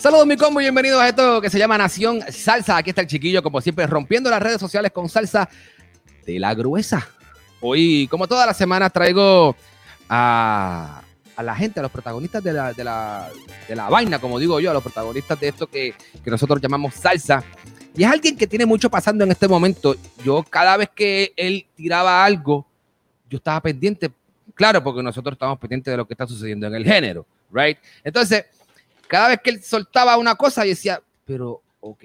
Saludos mi combo bienvenidos a esto que se llama Nación Salsa. Aquí está el chiquillo, como siempre, rompiendo las redes sociales con salsa de la gruesa. Hoy, como todas las semanas, traigo a, a la gente, a los protagonistas de la, de, la, de la vaina, como digo yo, a los protagonistas de esto que, que nosotros llamamos salsa. Y es alguien que tiene mucho pasando en este momento. Yo cada vez que él tiraba algo, yo estaba pendiente, claro, porque nosotros estamos pendientes de lo que está sucediendo en el género, ¿right? Entonces, cada vez que él soltaba una cosa, decía, pero, ok,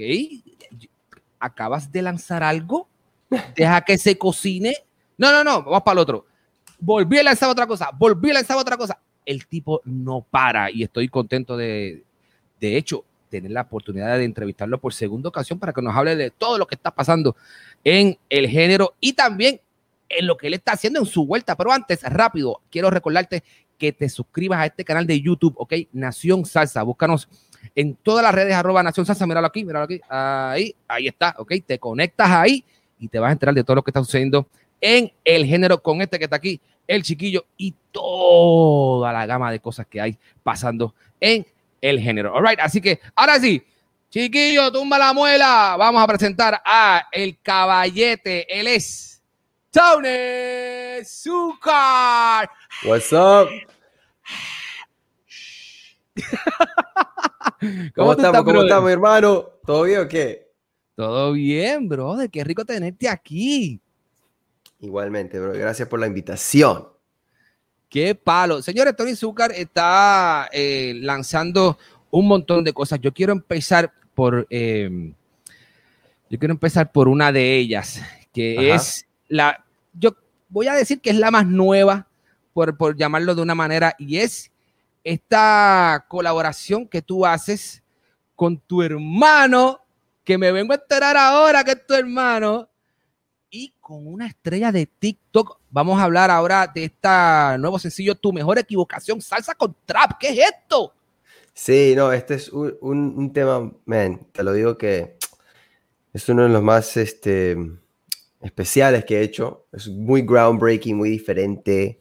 acabas de lanzar algo, deja que se cocine. No, no, no, vamos para el otro. Volví a lanzar otra cosa, volví a lanzar otra cosa. El tipo no para y estoy contento de, de hecho, tener la oportunidad de entrevistarlo por segunda ocasión para que nos hable de todo lo que está pasando en el género y también en lo que él está haciendo en su vuelta. Pero antes, rápido, quiero recordarte que te suscribas a este canal de YouTube, ¿ok? Nación Salsa. Búscanos en todas las redes, arroba Nación Salsa. Míralo aquí, míralo aquí. Ahí, ahí está, ¿ok? Te conectas ahí y te vas a enterar de todo lo que está sucediendo en el género con este que está aquí, el chiquillo, y toda la gama de cosas que hay pasando en el género. All right, así que ahora sí, chiquillo, tumba la muela. Vamos a presentar a el caballete. Él es Tony Zucker. What's up? ¿Cómo, estamos? ¿Cómo estamos, hermano? ¿Todo bien o qué? Todo bien, brother. Qué rico tenerte aquí. Igualmente, bro. Gracias por la invitación. Qué palo. Señores, Tony Zucker está eh, lanzando un montón de cosas. Yo quiero empezar por. Eh, yo quiero empezar por una de ellas, que Ajá. es la. Yo voy a decir que es la más nueva, por, por llamarlo de una manera, y es esta colaboración que tú haces con tu hermano, que me vengo a enterar ahora que es tu hermano, y con una estrella de TikTok. Vamos a hablar ahora de este nuevo sencillo, Tu Mejor Equivocación, Salsa con Trap. ¿Qué es esto? Sí, no, este es un, un, un tema, te lo digo que es uno de los más este, especiales que he hecho. Es muy groundbreaking, muy diferente.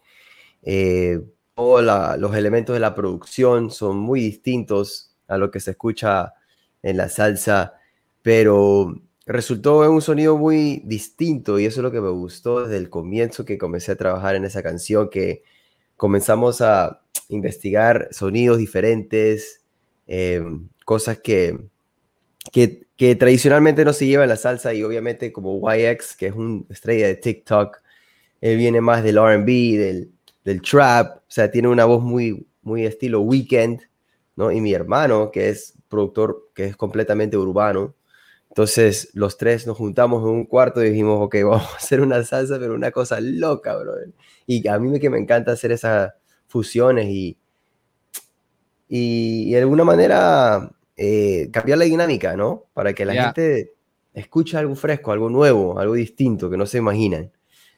Eh, todos los elementos de la producción son muy distintos a lo que se escucha en la salsa, pero resultó en un sonido muy distinto y eso es lo que me gustó desde el comienzo que comencé a trabajar en esa canción, que comenzamos a investigar sonidos diferentes, eh, cosas que, que, que, tradicionalmente no se lleva en la salsa y obviamente como YX, que es una estrella de TikTok, él viene más del RB, del, del trap, o sea, tiene una voz muy, muy estilo weekend, ¿no? Y mi hermano, que es productor, que es completamente urbano, entonces los tres nos juntamos en un cuarto y dijimos, ok, vamos a hacer una salsa, pero una cosa loca, bro. Y a mí que me encanta hacer esas fusiones y, y de alguna manera eh, cambiar la dinámica, ¿no? Para que la yeah. gente escuche algo fresco, algo nuevo, algo distinto que no se imaginan.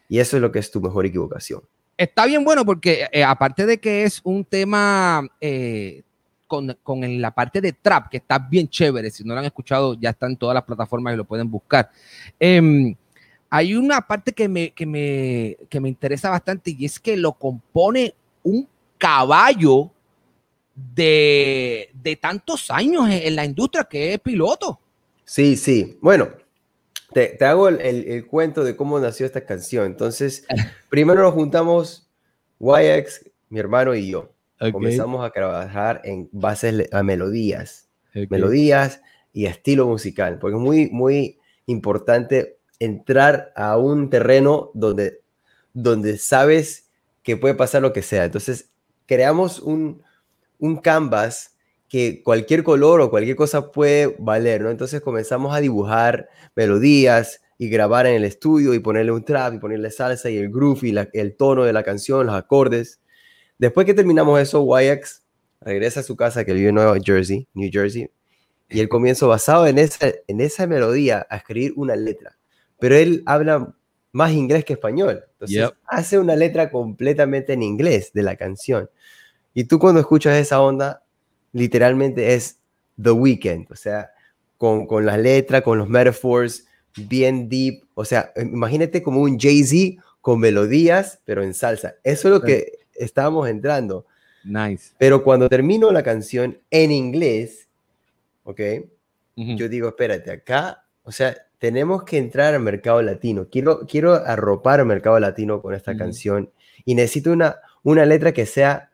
Y eso es lo que es tu mejor equivocación. Está bien bueno porque eh, aparte de que es un tema eh, con, con la parte de trap, que está bien chévere. Si no lo han escuchado, ya está en todas las plataformas y lo pueden buscar. Em, hay una parte que me, que, me, que me interesa bastante y es que lo compone un caballo de, de tantos años en, la industria que es piloto. Sí, sí. Bueno, te, te hago el, el, cuento de cómo nació esta canción. Entonces, primero nos juntamos YX, mi hermano y yo. Comenzamos a trabajar en bases a melodías, melodías y estilo musical, porque es muy, muy importante entrar a un terreno donde, donde sabes que puede pasar lo que sea. Entonces, creamos un, un canvas que cualquier color o cualquier cosa puede valer, ¿no? Entonces comenzamos a dibujar melodías y grabar en el estudio y ponerle un trap y ponerle salsa y el groove y el tono de la canción, los acordes. Después que terminamos eso, YX regresa a su casa que vive en Nueva Jersey, New Jersey, y él comienza basado en esa, en esa melodía a escribir una letra. Pero él habla más inglés que español. Entonces hace una letra completamente en inglés de la canción. Y tú cuando escuchas esa onda, literalmente es The Weeknd, o sea, con, con las letras, con los metaphors, bien deep. O sea, imagínate como un Jay-Z con melodías, pero en salsa. Eso es lo que estábamos entrando. Nice. Pero cuando termino la canción en inglés, ¿ok? Yo digo, espérate, acá, o sea, tenemos que entrar al mercado latino. Quiero, quiero arropar al mercado latino con esta canción y necesito una, una letra que sea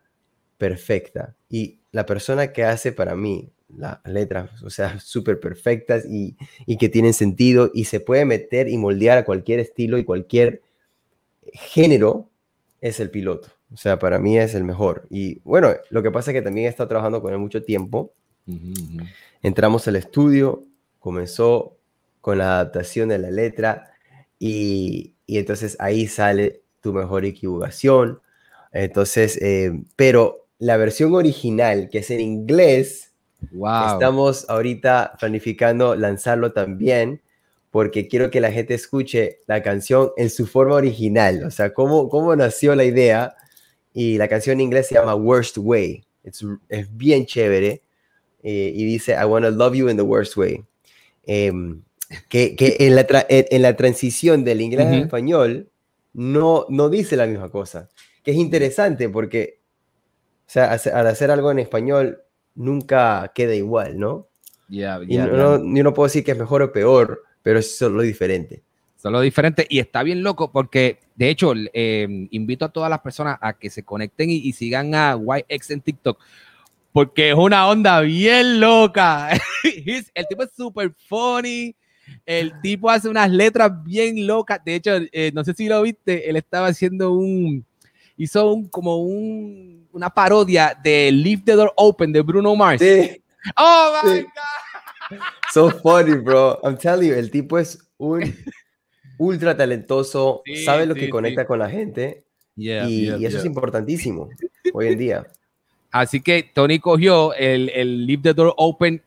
perfecta. Y la persona que hace para mí las letras, o sea, súper perfectas y, y que tienen sentido y se puede meter y moldear a cualquier estilo y cualquier género, es el piloto. O sea, para mí es el mejor. Y bueno, lo que pasa es que también he estado trabajando con él mucho tiempo. Entramos al estudio, comenzó con la adaptación de la letra y, y entonces ahí sale tu mejor equivocación. Entonces, eh, pero la versión original, que es en inglés, wow. estamos ahorita planificando lanzarlo también porque quiero que la gente escuche la canción en su forma original, o sea, cómo, cómo nació la idea y la canción en inglés se llama Worst Way. es bien chévere. Eh, y dice, I want to love you in the worst way. Em, que, que en, la en, la transición del inglés al español no, no dice la misma cosa. Que es interesante porque, sea, al hacer algo en español nunca queda igual, ¿no? Yeah, y no, yo no puedo decir que es mejor o peor, pero es solo diferente. Solo diferente y está bien loco porque de hecho, eh, invito a todas las personas a que se conecten y, sigan a YX en TikTok, porque es una onda bien loca. el tipo es súper funny. El tipo hace unas letras bien locas. De hecho, eh, no sé si lo viste, él estaba haciendo un. Hizo un, como un, una parodia de Leave the Door Open de Bruno Mars. Sí. Oh my God. So funny, bro. I'm telling you, el tipo es un ultra talentoso, sabe lo que conecta con la gente y, eso es importantísimo hoy en día. Así que Tony cogió el, el Leave the Door Open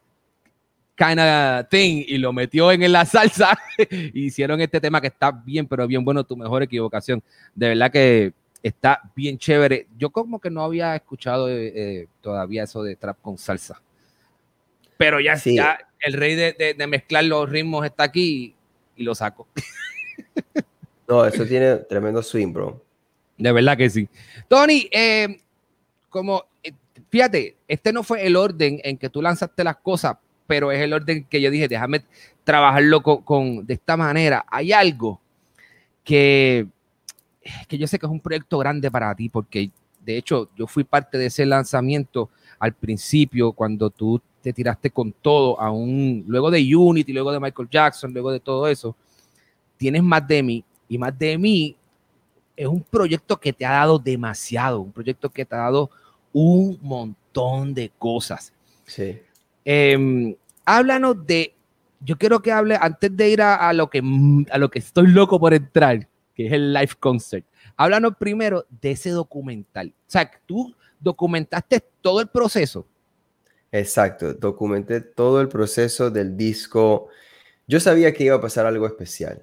kind of thing y lo metió en la salsa y hicieron este tema que está bien, pero bien bueno, tu mejor equivocación. De verdad que está bien chévere. Yo como que no había escuchado eh, eh, todavía eso de trap con salsa. Pero ya, ya el rey de, de, mezclar los ritmos está aquí y, y lo saco. No, eso tiene tremendo swing, bro. De verdad que sí. Tony, eh, como, eh, fíjate, este no fue el orden en que tú lanzaste las cosas, pero es el orden que yo dije, déjame trabajarlo con, de esta manera. Hay algo que, que yo sé que es un proyecto grande para ti, porque de hecho yo fui parte de ese lanzamiento al principio, cuando tú te tiraste con todo, aún luego de Unity, luego de Michael Jackson, luego de todo eso tienes más de mí y más de mí es un proyecto que te ha dado demasiado, un proyecto que te ha dado un montón de cosas. Sí. Em, háblanos de, yo quiero que hable antes de ir a, lo que, a lo que estoy loco por entrar, que es el live concert. Háblanos primero de ese documental. O sea, tú documentaste todo el proceso. Exacto, documenté todo el proceso del disco. Yo sabía que iba a pasar algo especial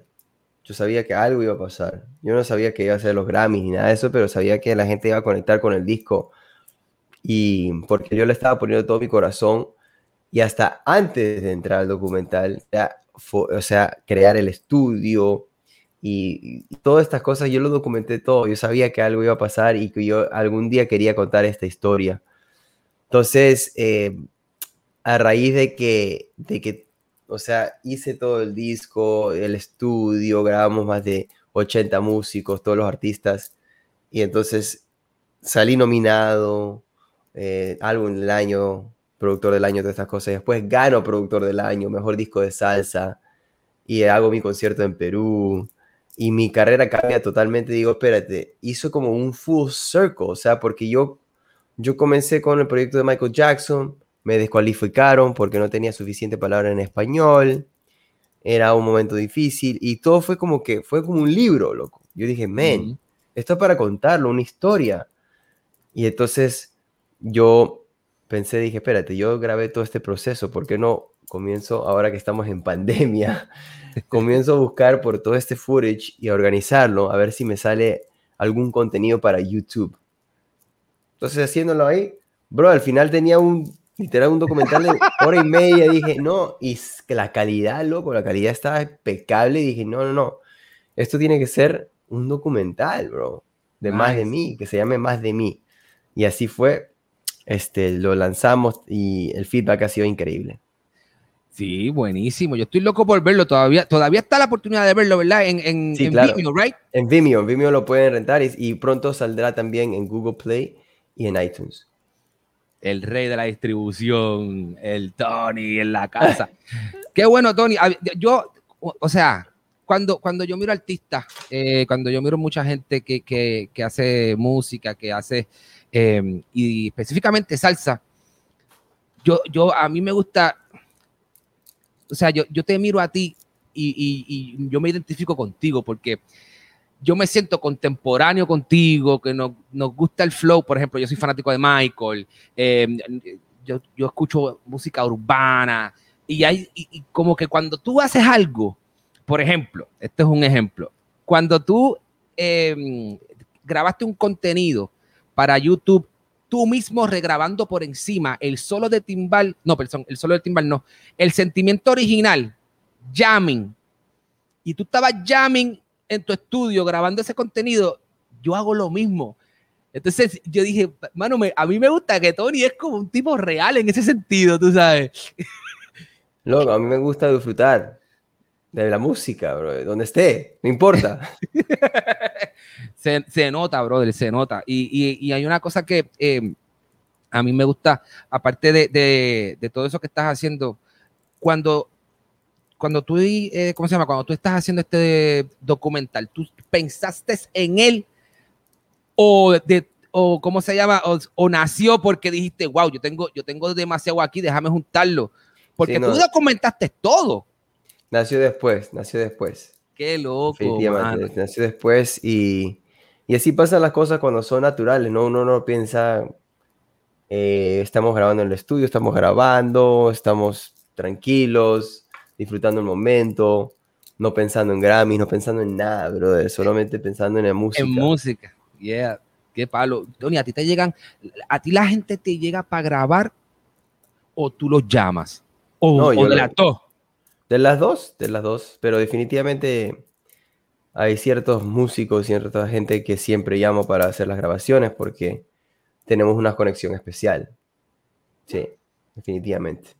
yo sabía que algo iba a pasar. Yo no sabía que iba a ser los Grammys ni nada de eso, pero sabía que la gente iba a conectar con el disco y porque yo le estaba poniendo todo mi corazón y hasta antes de entrar al documental, o sea, crear el estudio y, todas estas cosas, yo lo documenté todo, yo sabía que algo iba a pasar y que yo algún día quería contar esta historia. Entonces, eh, a raíz de que, de que, o sea, hice todo el disco, el estudio, grabamos más de 80 músicos, todos los artistas, y entonces salí nominado, eh, álbum del año, productor del año, todas estas cosas. Y después gano productor del año, mejor disco de salsa. Y hago mi concierto en Perú. Y mi carrera cambia totalmente. Digo, espérate, hizo como un full circle. O sea, porque yo, yo comencé con el proyecto de Michael Jackson. Me descualificaron porque no tenía suficiente palabra en español. Era un momento difícil. Y todo fue como que, fue como un libro, loco. Yo dije, men, esto es para contarlo, una historia. Y entonces yo pensé, dije, espérate, yo grabé todo este proceso, ¿por qué no comienzo, ahora que estamos en pandemia, comienzo a buscar por todo este footage y a organizarlo, a ver si me sale algún contenido para YouTube? Entonces, haciéndolo ahí, bro, al final tenía un, literal, un documental de hora y media, dije, no, y que la calidad, loco, la calidad estaba impecable, y dije, no, no, no, esto tiene que ser un documental, bro, de más de mí, que se llame Más de mí. Y así fue, este, lo lanzamos y el feedback ha sido increíble. Sí, buenísimo. Yo estoy loco por verlo todavía. Todavía está la oportunidad de verlo, ¿verdad? En, en, Vimeo, ¿right? En Vimeo, en Vimeo lo pueden rentar y, pronto saldrá también en Google Play y en iTunes. El rey de la distribución, el Tony en la casa. Qué bueno, Tony. Yo, o sea, cuando, cuando yo miro artistas, eh, cuando yo miro mucha gente que, que, que hace música, que hace Em, y específicamente salsa, yo, yo, a mí me gusta, o sea, yo, yo te miro a ti y, y, yo me identifico contigo porque yo me siento contemporáneo contigo, que nos, nos, gusta el flow, por ejemplo, yo soy fanático de Michael, em, yo, yo, escucho música urbana y hay y, como que cuando tú haces algo, por ejemplo, este es un ejemplo, cuando tú em, grabaste un contenido para YouTube, tú mismo regrabando por encima el solo de timbal, no, perdón, el solo de timbal no, el sentimiento original, jamming, y tú estabas jamming en tu estudio grabando ese contenido, yo hago lo mismo. Entonces yo dije, mano, a mí me gusta que Tony es como un tipo real en ese sentido, tú sabes. Loco, a mí me gusta disfrutar de la música, bro, donde esté, no importa. se, nota, brother, se nota. Y, hay una cosa que eh, a mí me gusta, aparte de, todo eso que estás haciendo, cuando, cuando tú, eh, ¿cómo se llama? Cuando tú estás haciendo este documental, ¿tú pensaste en él o de o cómo se llama, o, nació porque dijiste, wow, yo tengo, yo tengo demasiado aquí, déjame juntarlo. Porque tú documentaste todo. Nació después, nació después. Qué loco. nació después y, y, así pasan las cosas cuando son naturales, ¿no? Uno no piensa, eh, estamos grabando en el estudio, estamos grabando, estamos tranquilos, disfrutando el momento, no pensando en Grammy, no pensando en nada, brother, solamente pensando en la música. En música, yeah, qué palo. Tony, a ti te llegan, a ti la gente te llega para grabar o tú los llamas. O, no, o la de las dos, de las dos, pero definitivamente hay ciertos músicos, cierta gente que siempre llamo para hacer las grabaciones porque tenemos una conexión especial. Sí, definitivamente.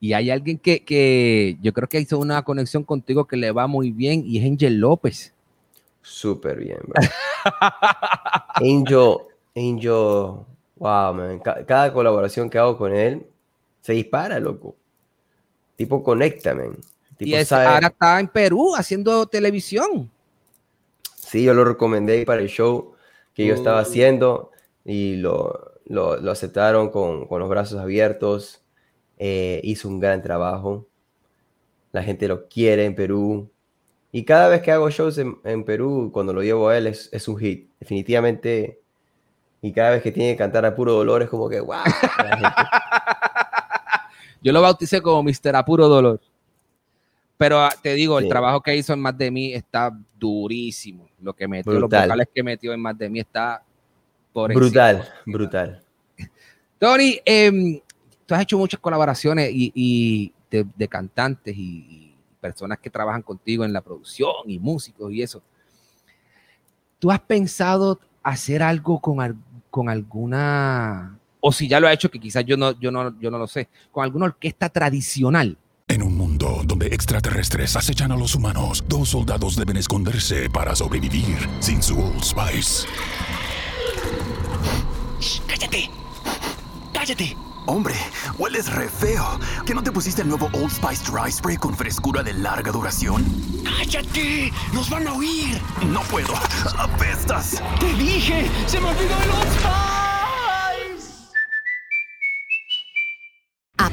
Y hay alguien que, yo creo que hizo una conexión contigo que le va muy bien y es Angel López. Súper bien, bro. Angel, Angel, wow, man. Cada colaboración que hago con él se dispara, loco tipo conéctame. y ahora está en Perú haciendo televisión. Sí, yo lo recomendé para el show que yo estaba uh. haciendo y lo, lo, aceptaron con, con, los brazos abiertos. Eh, hizo un gran trabajo. La gente lo quiere en Perú. Y cada vez que hago shows en, en Perú, cuando lo llevo a él, es, es, un hit. Definitivamente. Y cada vez que tiene que cantar a puro dolor, es como que, wow. Yo lo bauticé como Mr. Apuro Dolor. Pero ah, te digo, el trabajo que hizo en Más de Mí está durísimo. Lo que metió, los vocales que metió en Más de Mí está por Brutal, brutal. Tony, em, tú has hecho muchas colaboraciones y, de, cantantes y, personas que trabajan contigo en la producción y músicos y eso. ¿Tú has pensado hacer algo con, con alguna, o si ya lo ha hecho, que quizás yo no, yo, no, yo no lo sé, con alguna orquesta tradicional? En un mundo donde extraterrestres acechan a los humanos, dos soldados deben esconderse para sobrevivir sin su Old Spice. ¡Cállate! ¡Cállate! Hombre, hueles re feo. ¿Que no te pusiste el nuevo Old Spice Dry Spray con frescura de larga duración? ¡Cállate! ¡Nos van a oír! No puedo. ¡Apestas! ¡Te dije! ¡Se me olvidó el Old Spice!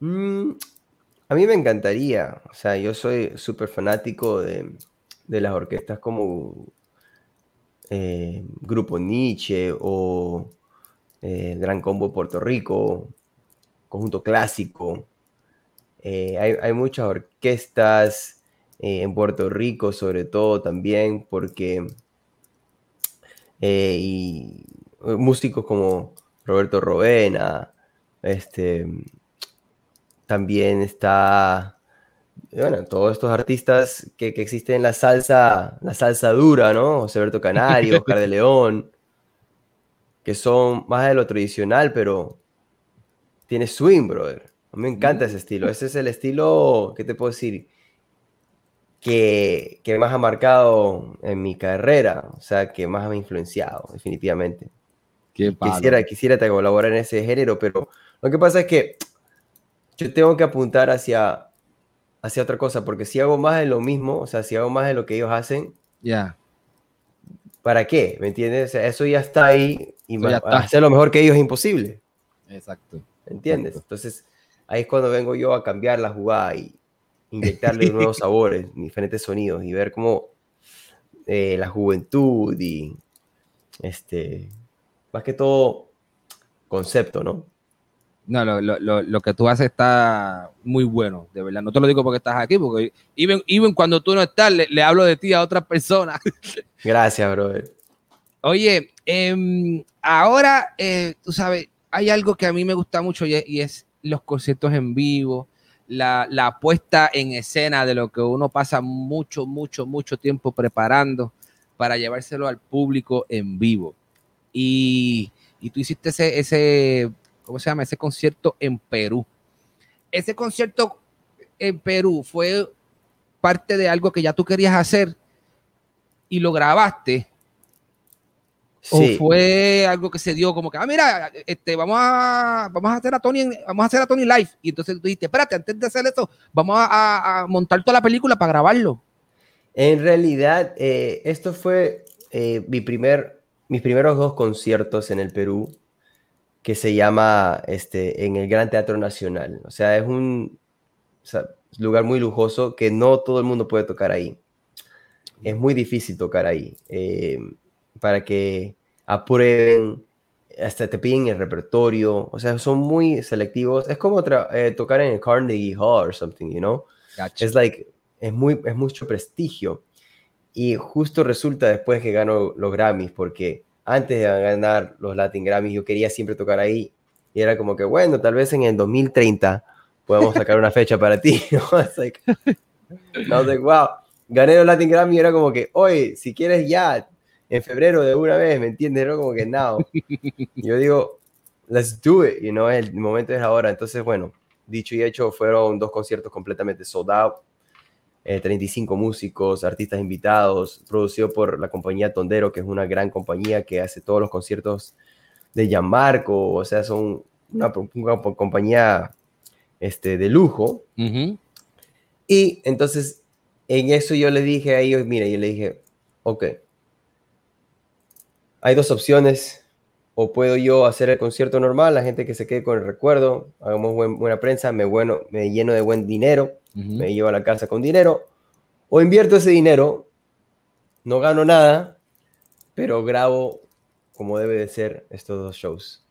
Mm, a mí me encantaría, o sea, yo soy súper fanático de, las orquestas como eh, Grupo Nietzsche o eh, Gran Combo Puerto Rico, Conjunto Clásico. Eh, hay, muchas orquestas en Puerto Rico, sobre todo también, porque y músicos como Roberto Rovena, este, también está, bueno, todos estos artistas que, que existen en la salsa, la salsa dura, ¿no? José Alberto Canario, Oscar de León, que son más de lo tradicional, pero tiene swing, brother. A mí me encanta ese estilo. Ese es el estilo, ¿qué te puedo decir? Que, que más ha marcado en mi carrera, o sea, que más me ha influenciado, definitivamente. quisiera, quisiera colaborar en ese género, pero lo que pasa es que yo tengo que apuntar hacia, hacia otra cosa, porque si hago más de lo mismo, o sea, si hago más de lo que ellos hacen, ya. ¿Para qué? ¿Me entiendes? eso ya está ahí y hacer lo mejor que ellos es imposible. Exacto. ¿Me entiendes? Entonces, ahí es cuando vengo yo a cambiar la jugada y inyectarle nuevos sabores, diferentes sonidos y ver cómo eh, la juventud y este, más que todo concepto, ¿no? No, lo, lo, lo, que tú haces está muy bueno, de verdad. No te lo digo porque estás aquí, porque even, cuando tú no estás, le, hablo de ti a otras personas. Gracias, brother. Oye, em, ahora, eh, tú sabes, hay algo que a mí me gusta mucho y es, los conciertos en vivo, la, la, puesta en escena de lo que uno pasa mucho, mucho, mucho tiempo preparando para llevárselo al público en vivo. Y, y tú hiciste ese, ese ¿cómo se llama? Ese concierto en Perú. Ese concierto en Perú fue parte de algo que ya tú querías hacer y lo grabaste. ¿O fue algo que se dio como que, ah, mira, este, vamos a, vamos a hacer a Tony, vamos a hacer a Tony live. Y entonces tú dijiste, espérate, antes de hacer esto, vamos a, montar toda la película para grabarlo. En realidad, eh, esto fue eh, mi primer, mis primeros dos conciertos en el Perú que se llama este, en el Gran Teatro Nacional. O sea, es un lugar muy lujoso que no todo el mundo puede tocar ahí. Es muy difícil tocar ahí. Eh, para que aprueben, hasta te piden el repertorio. O sea, son muy selectivos. Es como eh, tocar en el Carnegie Hall o something, you know? Es like, es, muy, es mucho prestigio. Y justo resulta después que gano los Grammys, porque antes de ganar los Latin Grammys, yo quería siempre tocar ahí. Y era como que, bueno, tal vez en el 2030 podamos sacar una fecha para ti. no sé, wow. Gané los Latin Grammy y era como que, oye, si quieres ya, en febrero de una vez, ¿me entiendes? Era como que, now. yo digo, let's do it, you know, el momento es ahora. Entonces, bueno, dicho y hecho, fueron dos conciertos completamente sold out 35 eh, músicos, artistas invitados, producido por la compañía Tondero, que es una gran compañía que hace todos los conciertos de Gianmarco, o sea, son una, compañía este, de lujo. Y entonces, en eso yo le dije a ellos, mira, yo le dije, ok, hay dos opciones, o puedo yo hacer el concierto normal, la gente que se quede con el recuerdo, hagamos buen- buena prensa, me, bueno, me lleno de buen dinero, me llevo a la casa con dinero, o invierto ese dinero, no gano nada, pero grabo como debe de ser estos dos shows,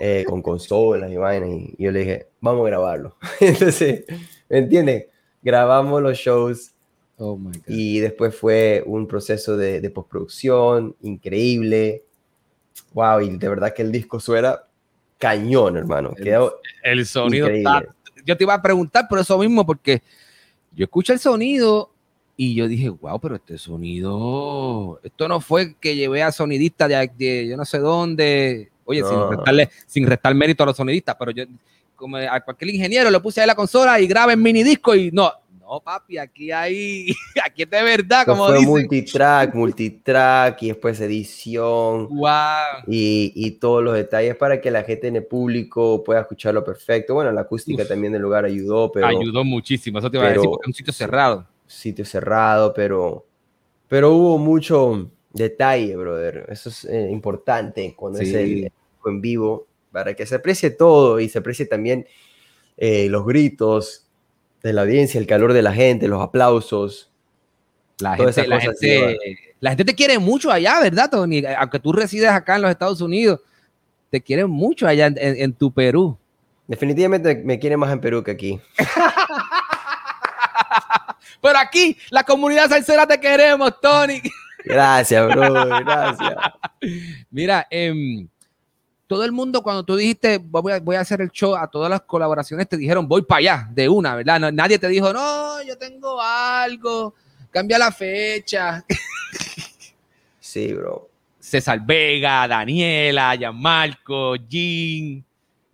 eh, con consolas y vainas, y, yo le dije, vamos a grabarlo. Entonces, ¿me entiendes? Grabamos los shows Oh my God. y después fue un proceso de, de postproducción increíble. Wow, y de verdad que el disco suena cañón, hermano. Quedó El sonido increíble. está- Yo te iba a preguntar por eso mismo, porque yo escuché el sonido y yo dije, wow, pero este sonido, esto no fue que llevé a sonidista de, de yo no sé dónde. Oye, sin, No. restarle, sin restar mérito a los sonidistas, pero yo, como a cualquier ingeniero, le puse ahí la consola y graba en mini disco y no, no, papi, aquí hay, aquí es de verdad, como fue dicen. multitrack, multitrack y después edición Wow. y, y todos los detalles para que la gente en el público pueda escucharlo perfecto. Bueno, la acústica Uf. también del lugar ayudó, pero Ayudó muchísimo, eso te iba a decir, porque es un sitio cerrado. sitio cerrado, pero, pero hubo mucho detalle, brother. Eso es eh, importante cuando es Sí. el en vivo, para que se aprecie todo y se aprecie también eh, los gritos de la audiencia, el calor de la gente, los aplausos. La gente, la, gente, la gente te quiere mucho allá, ¿verdad, Tony? Aunque tú resides acá en los Estados Unidos, te quieren mucho allá en, en- en tu Perú. Definitivamente me quiere más en Perú que aquí. Pero aquí, la comunidad salsera te queremos, Tony. Gracias, brother, gracias. Mira, em, todo el mundo cuando tú dijiste voy a, voy a hacer el show a todas las colaboraciones, te dijeron voy para allá, de una, ¿verdad? No- nadie te dijo, no, yo tengo algo, cambia la fecha. Sí, bro. César Vega, Daniela, Gianmarco, Jean,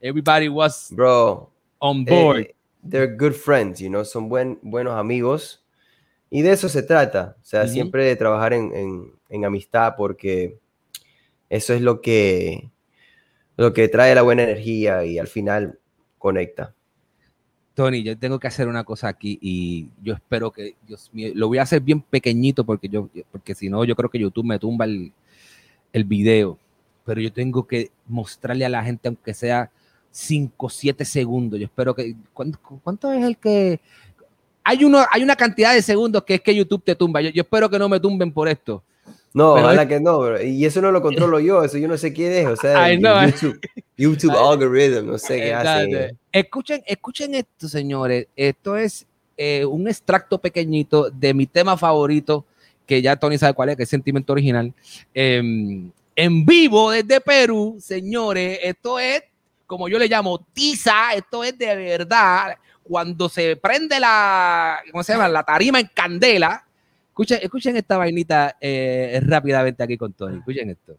everybody was Bro, on board. eh, they're good friends, you know, son buen, buenos amigos. Y de eso se trata, o sea, siempre de trabajar en, en- en amistad porque eso es lo que, lo que trae la buena energía y al final conecta. Tony, yo tengo que hacer una cosa aquí y yo espero que, Dios mío, lo voy a hacer bien pequeñito porque yo, porque si no, yo creo que YouTube me tumba el, el video. Pero yo tengo que mostrarle a la gente, aunque sea 5 o 7 segundos. Yo espero que. ¿cuánto, cuánto es el que.? Hay, uno, hay una cantidad de segundos que es que YouTube te tumba. Yo, yo espero que no me tumben por esto. No, Pero ojalá es- que no, bro. y eso no lo controlo yo, eso yo no sé quién es, o sea, I el know. YouTube, YouTube algorithm, no sé qué hace. Escuchen, escuchen esto, señores. Esto es eh, un extracto pequeñito de mi tema favorito, que ya Tony sabe cuál es, que es Sentimiento Original. Em, en vivo desde Perú, señores. Esto es, como yo le llamo, tiza. Esto es de verdad. Cuando se prende la, ¿cómo se llama? La tarima en candela. Escuchen, escuchen esta vainita eh, rápidamente aquí con Tony. Escuchen esto.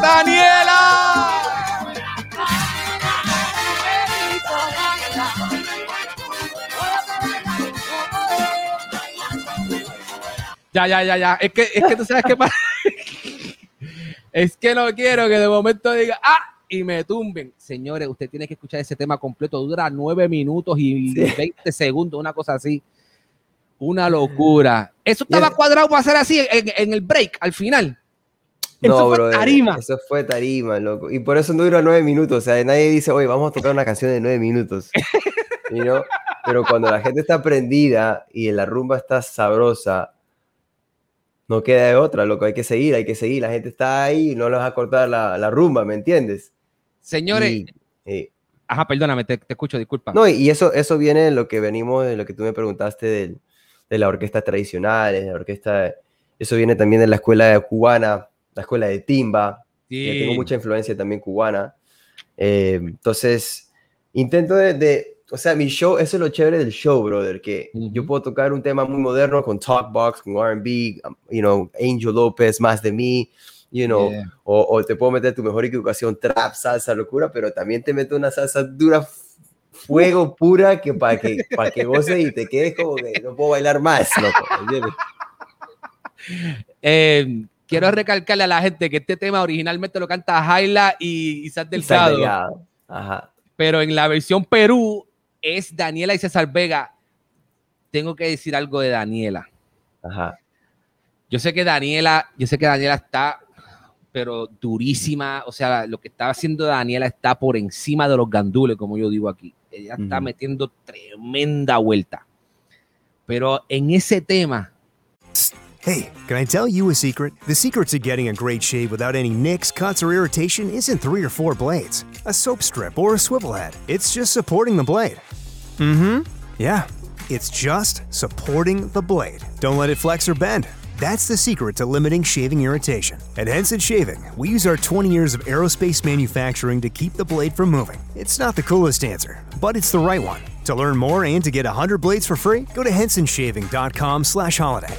¡Daniela! Ya, ya, ya, ya. Es que, es que tú sabes qué pasa. es que no quiero que de momento diga, ah, y me tumben. Señores, usted tiene que escuchar ese tema completo. Dura nueve minutos y Sí. 20 segundos, una cosa así. Una locura. Eso estaba es- cuadrado para hacer así en, en el break, al final. No, Eso fue brother, tarima. Eso fue tarima, loco. Y por eso no dura nueve minutos. O sea, nadie dice, oye, vamos a tocar una canción de nueve minutos. You know? Pero cuando la gente está prendida y la rumba está sabrosa, no queda de otra, loco. Hay que seguir, hay que seguir. La gente está ahí y no les va a cortar la, la rumba, ¿me entiendes? Señores, Y, eh, ajá, perdóname, te, te escucho, disculpa. no, y eso, eso viene de lo que venimos, de lo que tú me preguntaste del- de, la orquesta tradicional, de la orquesta. Eso viene también de la escuela cubana, la escuela de timba. que Sí. tengo mucha influencia también cubana. Eh, entonces, intento de, de- o sea, mi show, eso es lo chévere del show, brother, que yo Ujú. puedo tocar un tema muy moderno con Talkbox, con R&B, um, you know, Angel López, Más de mí, you know, Yeah. o, o te puedo meter tu mejor equivocación, trap, salsa, locura, pero también te meto una salsa dura, fuego pura, que para que, para que goces y te quedes como que no puedo bailar más. Eh, quiero recalcarle a la gente que este tema originalmente lo canta Jaila y Isaac Delgado, Delgado. Ajá. pero en la versión Perú es Daniela y César Vega. tengo que decir algo de Daniela. Ajá. Yo sé que Daniela, yo sé que Daniela está, pero durísima. O sea, lo que está haciendo Daniela está por encima de los gandules, como yo digo aquí. Ella está Ujú. metiendo tremenda vuelta. Pero en ese tema, Hey, can I tell you a secret? The secret to getting a great shave without any nicks, cuts, or irritation isn't three or four blades, a soap strip, or a swivel head. It's just supporting the blade. Mm hmm. Yeah, it's just supporting the blade. Don't let it flex or bend. That's the secret to limiting shaving irritation. At Henson Shaving, we use our 20 years of aerospace manufacturing to keep the blade from moving. It's not the coolest answer, but it's the right one. To learn more and to get 100 blades for free, go to hensonshaving.com/holiday.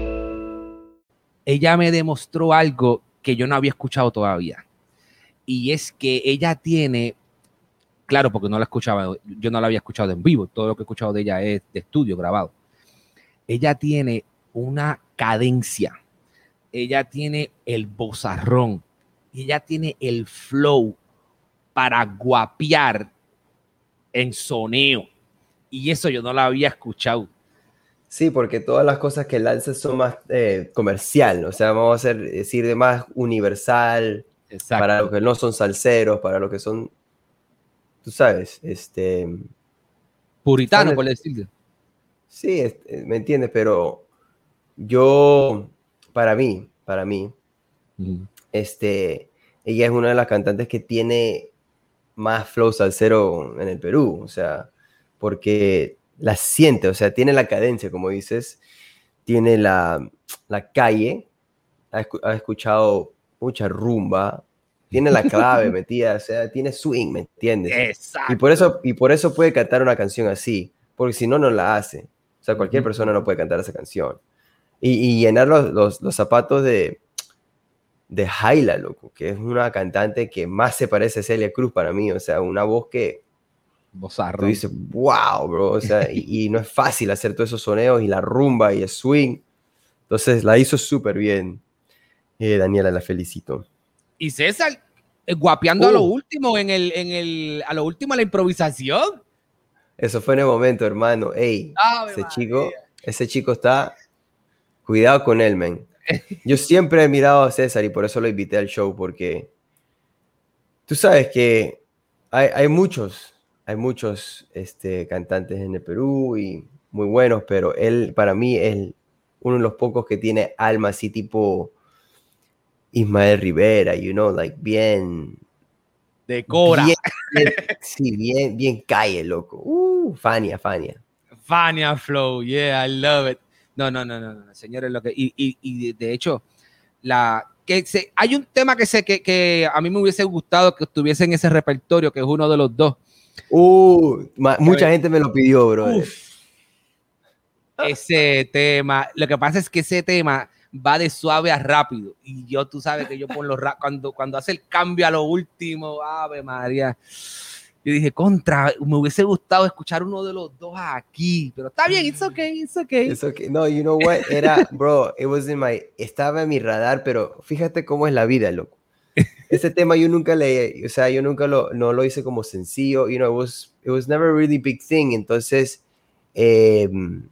Ella me demostró algo que yo no había escuchado todavía. Y es que ella tiene, claro, porque no la escuchaba, yo no la había escuchado en vivo, todo lo que he escuchado de ella es de estudio grabado. Ella tiene una cadencia, ella tiene el bozarrón, ella tiene el flow para guapear en soneo. Y eso yo no la había escuchado. Sí, porque todas las cosas que lanza son más eh, comercial, o sea, vamos a hacer, decir de más universal, Exacto. para los que no son salseros, para los que son, tú sabes, este, Puritano, por decirlo. sí, este, me entiendes, pero yo, para mí, para mí, este, ella es una de las cantantes que tiene más flow salsero en el Perú, o sea, porque la siente, o sea, tiene la cadencia, como dices, tiene la, la calle, ha, escu- ha escuchado mucha rumba, tiene la clave metida, o sea, tiene swing, ¿me entiendes? Exacto. Y por eso, y por eso puede cantar una canción así, porque si no, no la hace. O sea, cualquier persona no puede cantar esa canción. Y, y llenar los, los- los zapatos de, de Jaila, loco, que es una cantante que más se parece a Celia Cruz para mí. O sea, una voz que tú Bozarrón. dices, wow, bro. O sea, y, y no es fácil hacer todos esos soneos y la rumba y el swing. Entonces, la hizo súper bien. Eh, Daniela, la felicito. Y César, eh, guapeando a lo Uh. último, en el, en el, a lo último, la improvisación. Eso fue en el momento, hermano. Ey, ese chico, ese chico está. Cuidado con él, man. Yo siempre he mirado a César y por eso lo invité al show, porque tú sabes que hay, hay muchos, hay muchos este, cantantes en el Perú y muy buenos, pero él para mí es uno de los pocos que tiene alma así tipo Ismael Rivera, you know, like bien, Decora. bien, bien- sí, bien, bien calle, loco. Uh, Fania, Fania. Fania Flow, yeah, I love it. No, no, no, no, no, señores, lo que y, y, y de, de hecho la que se, hay un tema que sé que, que a mí me hubiese gustado que estuviese en ese repertorio, que es uno de los dos. Uh, mucha gente me lo pidió, bro. Uf. Ese tema, lo que pasa es que ese tema va de suave a rápido y yo tú sabes que yo por lo ra- cuando cuando hace el cambio a lo último, Ave María. Yo dije, contra, me hubiese gustado escuchar uno de los dos aquí, pero está bien, it's okay, it's okay. Es ok. No, you know what? Era, bro, it was in my, estaba en mi radar, pero fíjate cómo es la vida, loco. Ese tema yo nunca le, o sea, yo nunca lo, no lo hice como sencillo, you know, it was, it was never a really big thing. Entonces, em,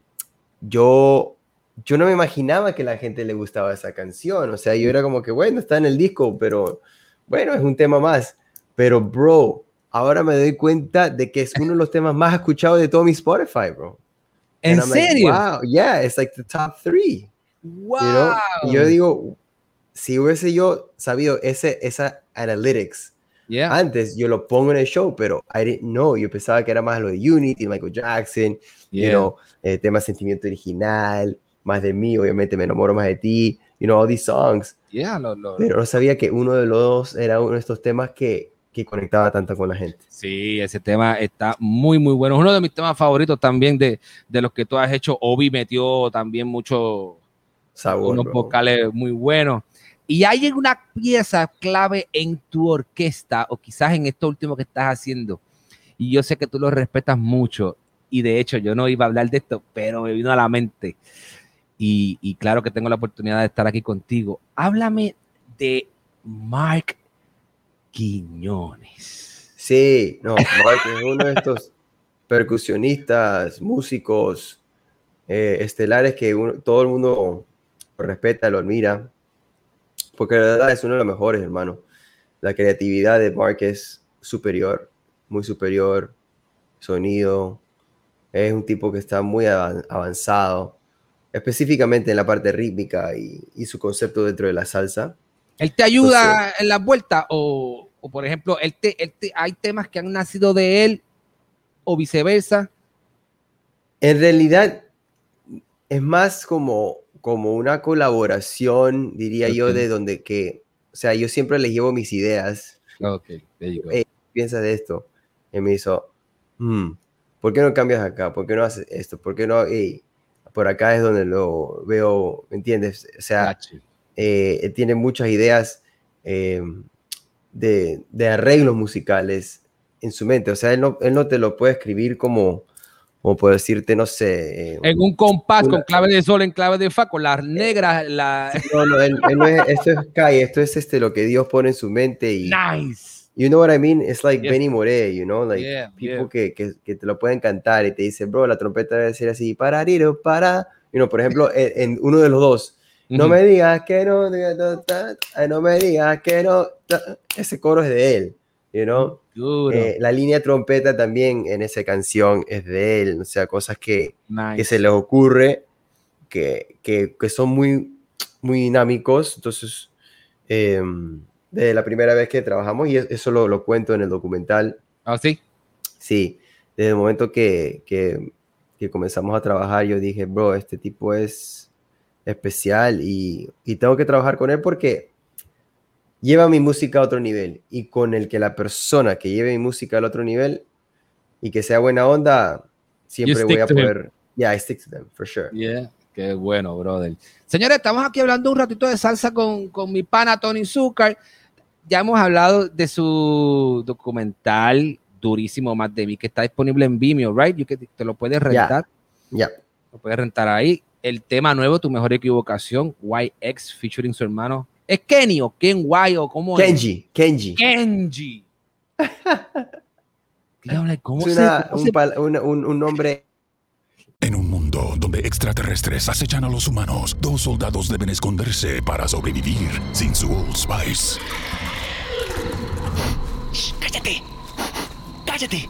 yo, yo no me imaginaba que la gente le gustaba esa canción. O sea, yo era como que, bueno, está en el disco, pero bueno, es un tema más. Pero, bro, ahora me doy cuenta de que es uno de los temas más escuchados de todo mi Spotify, bro. ¿En I'm like, serio? wow, yeah, it's like the top three. wow. You know? Y yo digo, si hubiese yo sabido ese, esa analytics Yeah. antes, yo lo pongo en el show, pero I didn't know. Yo pensaba que era más lo de Unity, Michael Jackson, you Yeah. know, eh, tema sentimiento original, más de mí, obviamente me enamoro más de ti, you know, all these songs. Yeah, lo- lo- Pero no sabía que uno de los dos era uno de estos temas que, que conectaba tanto con la gente. Sí, ese tema está muy, muy bueno. Uno de mis temas favoritos también de, de los que tú has hecho. Obi metió también mucho Sabor, unos bro. vocales muy buenos. Y hay una pieza clave en tu orquesta, o quizás en esto último que estás haciendo. Y yo sé que tú lo respetas mucho. Y de hecho, yo no iba a hablar de esto, pero me vino a la mente. Y, claro que tengo la oportunidad de estar aquí contigo. Háblame de Mark Quiñones. Sí, no, Mark es uno de estos percusionistas, músicos eh, estelares que todo el mundo respeta, lo admira, porque la verdad es uno de los mejores, hermano. La creatividad de Mark es superior, muy superior, sonido, es un tipo que está muy avan- avanzado, específicamente en la parte rítmica y, y su concepto dentro de la salsa. ¿Él te ayuda en las vueltas? O, o, por ejemplo, él te, él te- hay temas que han nacido de él o viceversa. En realidad es más como, como una colaboración, diría yo, de donde que, o sea, yo siempre les llevo mis ideas. Ok, there you go. "Ey, piensa de esto. Y me hizo, "Hmm, ¿por qué no cambias acá? ¿Por qué no haces esto? ¿Por qué no? Ey, por acá es donde lo veo, ¿me entiendes? O sea, Gotcha. eh, tiene muchas ideas eh, de, de arreglos musicales en su mente. O sea, él no, él no te lo puede escribir como, como puedo decirte, no sé. eh, En un compás una- con clave de sol en clave de fa, con las negras, la... No, no, él- él no es- esto es calle, esto es este, lo que Dios pone en su mente y Nice. you know what I mean? It's like Yeah. Benny Moré, you know, like Yeah, people yeah. Que, que, que te lo pueden cantar y te dicen, bro, la trompeta debe ser así, parariro, para, you know, por ejemplo, en, en uno de los dos, no me digas que no, no me digas que no, ta". ese coro es de él, you know. Eh, la línea trompeta también en esa canción es de él, o sea, cosas que, Nice. que se les ocurre, que, que, que son muy, muy dinámicos. Entonces, eh, de la primera vez que trabajamos, y eso lo, lo cuento en el documental, ¿Ah, sí? sí, desde el momento que, que, que comenzamos a trabajar, yo dije, bro, este tipo es especial y, y tengo que trabajar con él porque lleva mi música a otro nivel y con el que la persona que lleve mi música al otro nivel y que sea buena onda, siempre voy a poder, yeah, I stick to them, for sure. Yeah. Qué bueno, brother. Señores, estamos aquí hablando un ratito de salsa con, con mi pana Tony Zucker. Ya hemos hablado de su documental durísimo, más de mí, que está disponible en Vimeo, right? You can- te lo puedes Ya. rentar. Ya. Lo puedes rentar ahí. El tema nuevo, Tu Mejor Equivocación, YX, featuring su hermano. ¿Es Kenny o Ken Y o cómo es? Kenji, Kenji. Kenji. Dígame, ¿Cómo Es se- una- cómo un, se pal- un- un- un nombre En un mundo donde extraterrestres acechan a los humanos, dos soldados deben esconderse para sobrevivir sin su Old Spice. Shh, ¡Cállate! ¡Cállate!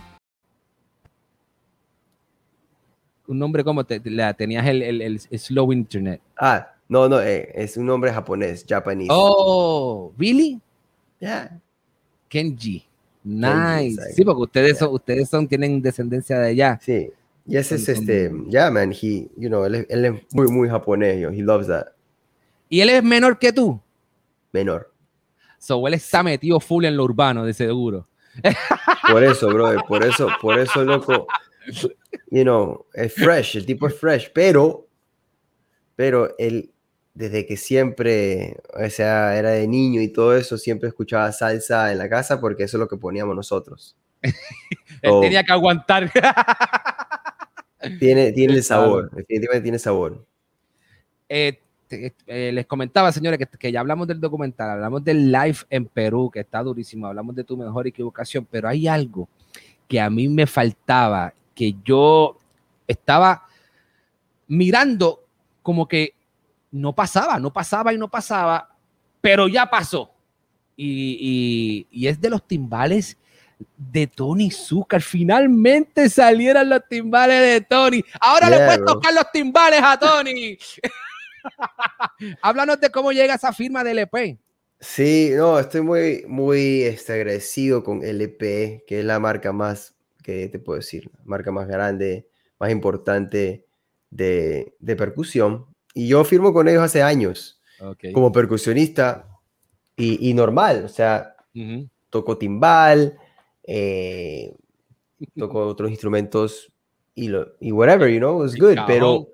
un nombre como te, la, tenías el, el, el slow internet. Ah, no, no, eh, es un nombre japonés, japonés. Oh, really? Yeah. Kenji. Nice. Sí, porque ustedes son, ustedes son, tienen descendencia de allá. Sí. Y ese es este, yeah, man, he, you know, él, es- él es muy, muy japonés, yo, he loves that. Y él es menor que tú. Menor. So él está metido full en lo urbano, de seguro. Por eso, brother, por eso, por eso, loco, you know, es fresh, el tipo es fresh, pero, pero él, desde que siempre, o sea, era de niño y todo eso, siempre escuchaba salsa en la casa porque eso es lo que poníamos nosotros. Él Oh. tenía que aguantar. Tiene, tiene el sabor, definitivamente tiene sabor. Eh, eh, les comentaba, señores, que, que ya hablamos del documental, hablamos del live en Perú, que está durísimo, hablamos de tu mejor equivocación, pero hay algo que a mí me faltaba, que yo estaba mirando como que no pasaba, no pasaba y no pasaba, pero ya pasó. Y, y- y es de los timbales de Tony Zucker. Finalmente salieron los timbales de Tony. Ahora le puedes bro. tocar los timbales a Tony. Háblanos de cómo llega esa firma del E EP. Sí, no, estoy muy, muy este, agradecido con LP, que es la marca más, que te puedo decir, la marca más grande, más importante de, de percusión. Y yo firmo con ellos hace años como percusionista y, y normal, o sea, Ujú. toco timbal, eh, toco otros instrumentos y, lo, y whatever, you know, it's good, cajón. pero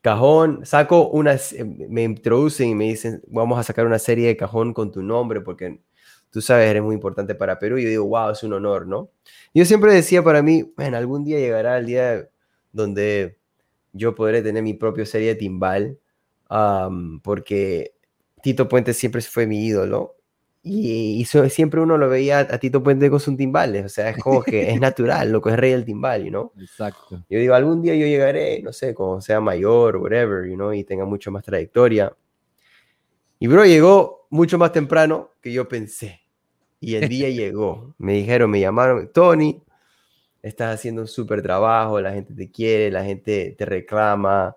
cajón, saco unas, eh, me introducen y me dicen, vamos a sacar una serie de cajón con tu nombre porque tú sabes, eres muy importante para Perú. Y yo digo, wow, es un honor, ¿no? Yo siempre decía para mí, bueno, algún día llegará el día donde yo podré tener mi propia serie de timbal, porque Tito Puente siempre fue mi ídolo. Y, y so- siempre uno lo veía a Tito Puente con sus timbales, o sea, es como que es natural, lo que es rey del timbal, you know? Exacto. Yo digo, algún día yo llegaré, no sé, cuando sea mayor, whatever, you know, y tenga mucho más trayectoria. Y bro, llegó mucho más temprano que yo pensé. Y el día llegó. Me dijeron, me llamaron, Tony, estás haciendo un súper trabajo, la gente te quiere, la gente te reclama,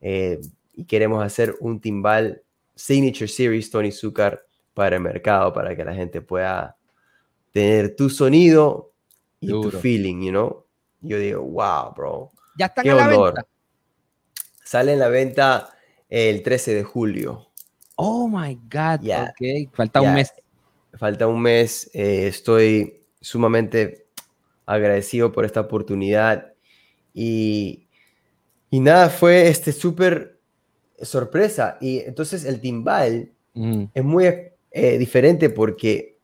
eh, y queremos hacer un timbal Signature Series Tony Zucker para el mercado, para que la gente pueda tener tu sonido y tu feeling, you know. Yo digo, wow, bro. Ya están Qué a la honor. venta. Sale en la venta el 13 de julio. Oh my God. Ya. Ok. Falta un Ya, mes. Falta un mes. eh, estoy sumamente agradecido por esta oportunidad. Y, y nada, fue este súper sorpresa. Y entonces el timbal Ujú. es muy eh, diferente porque,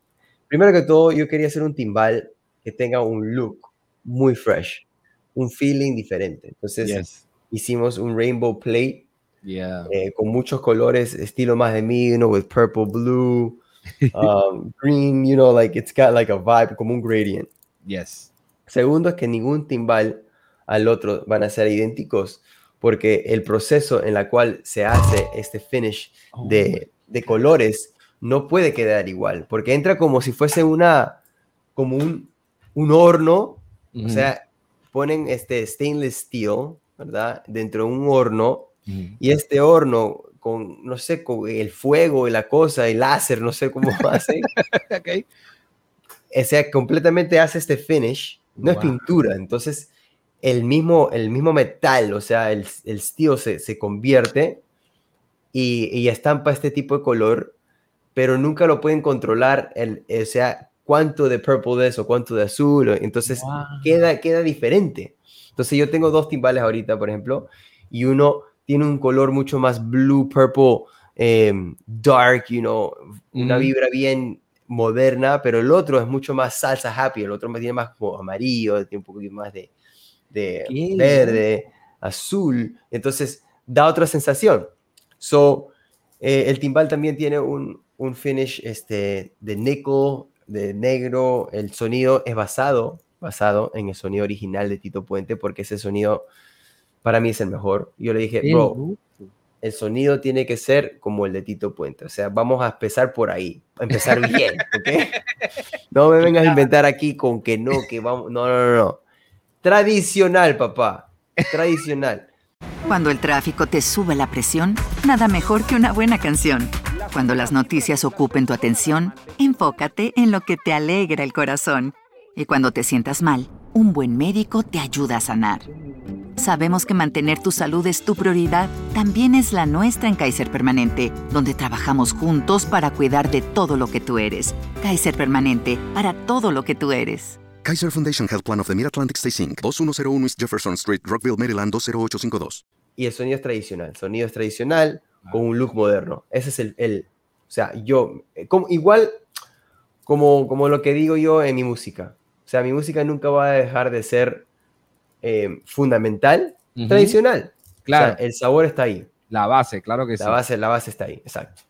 primero que todo, yo quería hacer un timbal que tenga un look muy fresh, un feeling diferente. Entonces Yes. hicimos un rainbow plate Yeah. eh, con muchos colores, estilo más de mí, you know, with purple, blue, um, green, you know, like it's got like a vibe, como un gradient. Yes. Segundo es que ningún timbal al otro van a ser idénticos porque el proceso en la cual se hace este finish Oh de, de colores no puede quedar igual porque entra como si fuese una, como un, un horno, Ujú. o sea, ponen este stainless steel, ¿verdad? Dentro de un horno Y este horno con, no sé, con el fuego y la cosa, el láser, no sé cómo hace, Ok. o sea, completamente hace este finish, no es Wow. pintura, entonces el mismo, el mismo metal, o sea, el, el steel se, se convierte y, y estampa este tipo de color, pero nunca lo pueden controlar, el, o sea, cuánto de purple es o cuánto de azul, entonces Wow. queda, queda diferente. Entonces yo tengo dos timbales ahorita, por ejemplo, y uno tiene un color mucho más blue, purple, em, dark, you know, una vibra bien moderna, pero el otro es mucho más salsa happy, el otro tiene más como amarillo, tiene un poquito más de, de verde, azul, entonces da otra sensación. So, eh, el timbal también tiene un, un finish este, de nickel, de negro, el sonido es basado, basado en el sonido original de Tito Puente, porque ese sonido para mí es el mejor. Yo le dije, bro, el sonido tiene que ser como el de Tito Puente. O sea, vamos a empezar por ahí, a empezar bien, ¿ok? No me vengas a inventar aquí con que no, que vamos. No, no, no, no. Tradicional, papá. Tradicional. Cuando el tráfico te sube la presión, nada mejor que una buena canción. Cuando las noticias ocupen tu atención, enfócate en lo que te alegra el corazón. Y cuando te sientas mal, un buen médico te ayuda a sanar. Sabemos que mantener tu salud es tu prioridad, también es la nuestra en Kaiser Permanente, donde trabajamos juntos para cuidar de todo lo que tú eres. Kaiser Permanente, para todo lo que tú eres. Kaiser Foundation Health Plan of the Mid-Atlantic Stay Inc., 2101 East Jefferson Street, Rockville, Maryland, 20852. Y el sonido es tradicional. El sonido es tradicional con un look moderno. Ese es el. el- o sea, yo. eh, Como, igual como, como lo que digo yo en mi música. O sea, mi música nunca va a dejar de ser eh, fundamental, tradicional. Claro. O sea, el sabor está ahí. La base, claro que sí. La base, la base está ahí, exacto.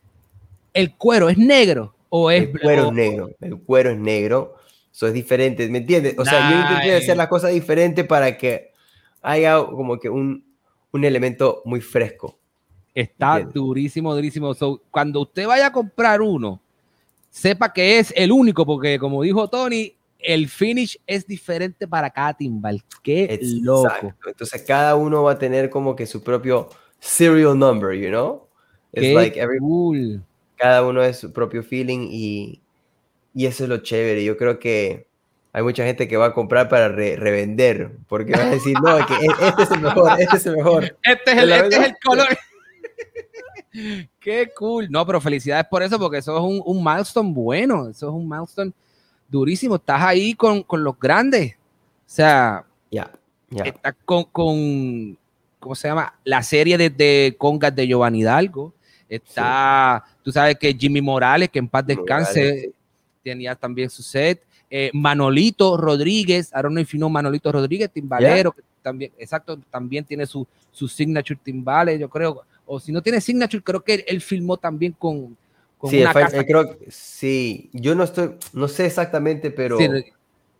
¿El cuero es negro o es El cuero o- es negro, el cuero es negro, eso es diferente, ¿me entiendes? O sea, yo intenté hacer las cosas diferentes para que haya como que un, un elemento muy fresco. Está durísimo, durísimo. So, cuando usted vaya a comprar uno, sepa que es el único, porque como dijo Tony, el finish es diferente para cada timbal. Qué loco. Exacto. Entonces cada uno va a tener como que su propio serial number, you know? It's Qué like every- cool. cada uno es su propio feeling y, y eso es lo chévere. Yo creo que hay mucha gente que va a comprar para re- revender, porque van a decir, no, es que e- este es el mejor, este es el mejor. Este es el, este es el color. Qué cool. No, pero felicidades por eso, porque eso es un, un milestone bueno. Eso es un milestone durísimo. Estás ahí con, con los grandes. O sea, Ya, ya. estás con, con, ¿cómo se llama? La serie de, de congas de Giovanni Hidalgo. Está, tú sabes que Jimmy Morales, que en paz descanse, Morales. tenía también su set. Eh, Manolito Rodríguez, I don't know if you know Manolito Rodríguez, timbalero, que también, exacto, también tiene su, su signature timbales, yo creo. O si no tiene signature, creo que él, él filmó también con, con Sí, una casa. eh, creo sí, yo no estoy, no sé exactamente, pero Sí,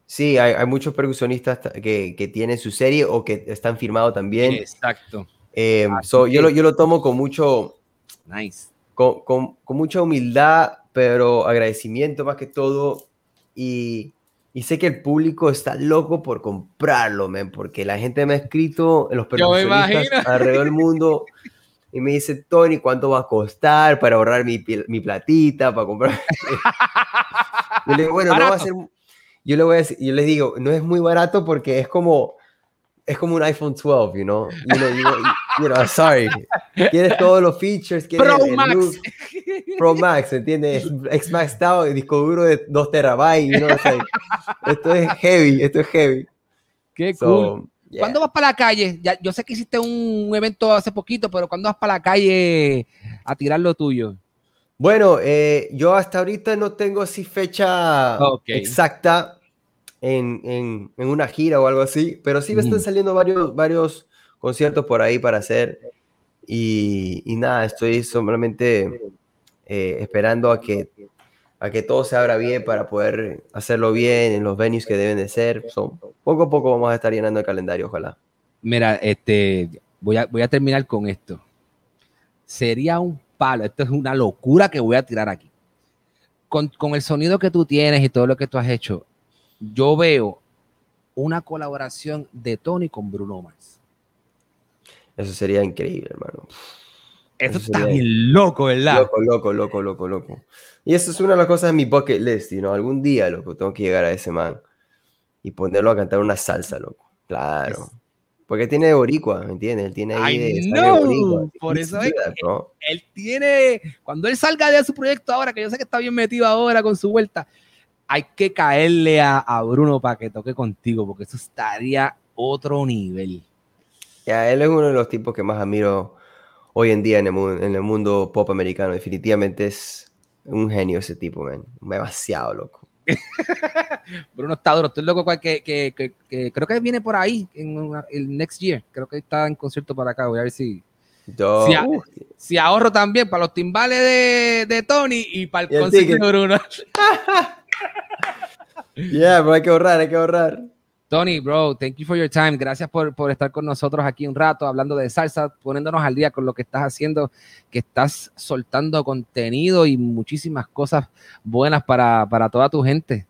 sí, hay, hay muchos percusionistas ta- que, que tienen su serie o que están firmados también. Exacto. Eh, so, yo, lo, yo lo tomo con mucho, Nice. con, con- con mucha humildad, pero agradecimiento más que todo. Y, y sé que el público está loco por comprarlo, man, porque la gente me ha escrito, los Yo me percusionistas alrededor del mundo, y me dice, Tony, ¿cuánto va a costar para ahorrar mi, mi platita, para comprar? yo le digo, bueno, no va a Barato. ser... Yo, le voy a decir- yo les digo, no es muy barato porque es como... Es como un iPhone 12, you know? You know, you know, you know, sorry. Tienes todos los features. Pro el- el Max. look. Pro Max, ¿entiendes? X Max Down, disco duro de 2 terabytes. You know, o sea, esto es heavy, esto es heavy. Qué So, cool. Yeah. ¿Cuándo vas para la calle? Ya, yo sé que hiciste un evento hace poquito, pero ¿cuándo vas para la calle a tirar lo tuyo? Bueno, eh, yo hasta ahorita no tengo así fecha exacta en, en- en una gira o algo así, pero sí me están Ujú. saliendo varios, varios conciertos por ahí para hacer. Y, y nada, estoy solamente eh, esperando a que, a que todo se abra bien para poder hacerlo bien en los venues que deben de ser. So, poco a poco vamos a estar llenando el calendario, ojalá. Mira, este, voy a, voy a terminar con esto. Sería un palo, esto es una locura que voy a tirar aquí. Con, con el sonido que tú tienes y todo lo que tú has hecho, yo veo una colaboración de Tony con Bruno Mars. Eso sería increíble, hermano. Eso Eso está bien loco, ¿verdad? Loco, loco, loco, loco, loco. Y eso es una de las cosas de mi bucket list, you know, Algún día, loco, tengo que llegar a ese man y ponerlo a cantar una salsa, loco. Claro. Porque tiene boricua, ¿me entiendes? Él tiene ahí de know, boricua. por eso es. Él tiene, cuando él salga de su proyecto ahora, que yo sé que está bien metido ahora con su vuelta, hay que caerle a, a Bruno para que toque contigo, porque eso estaría otro nivel. Ya, él es uno de los tipos que más admiro hoy en día en el, en el mundo pop americano. Definitivamente es un genio ese tipo, man. Demasiado loco. Bruno está duro, estoy loco cual- que, que, que- que creo que viene por ahí en una- el next year. Creo que está en concierto para acá. Voy a ver si, si, a- si ahorro también para los timbales de, de Tony y para el, Y el concierto de Bruno. yeah, pero hay que ahorrar, hay que ahorrar. Tony, bro, thank you for your time. Gracias por, por estar con nosotros aquí un rato hablando de salsa, poniéndonos al día con lo que estás haciendo, que estás soltando contenido y muchísimas cosas buenas para, para toda tu gente.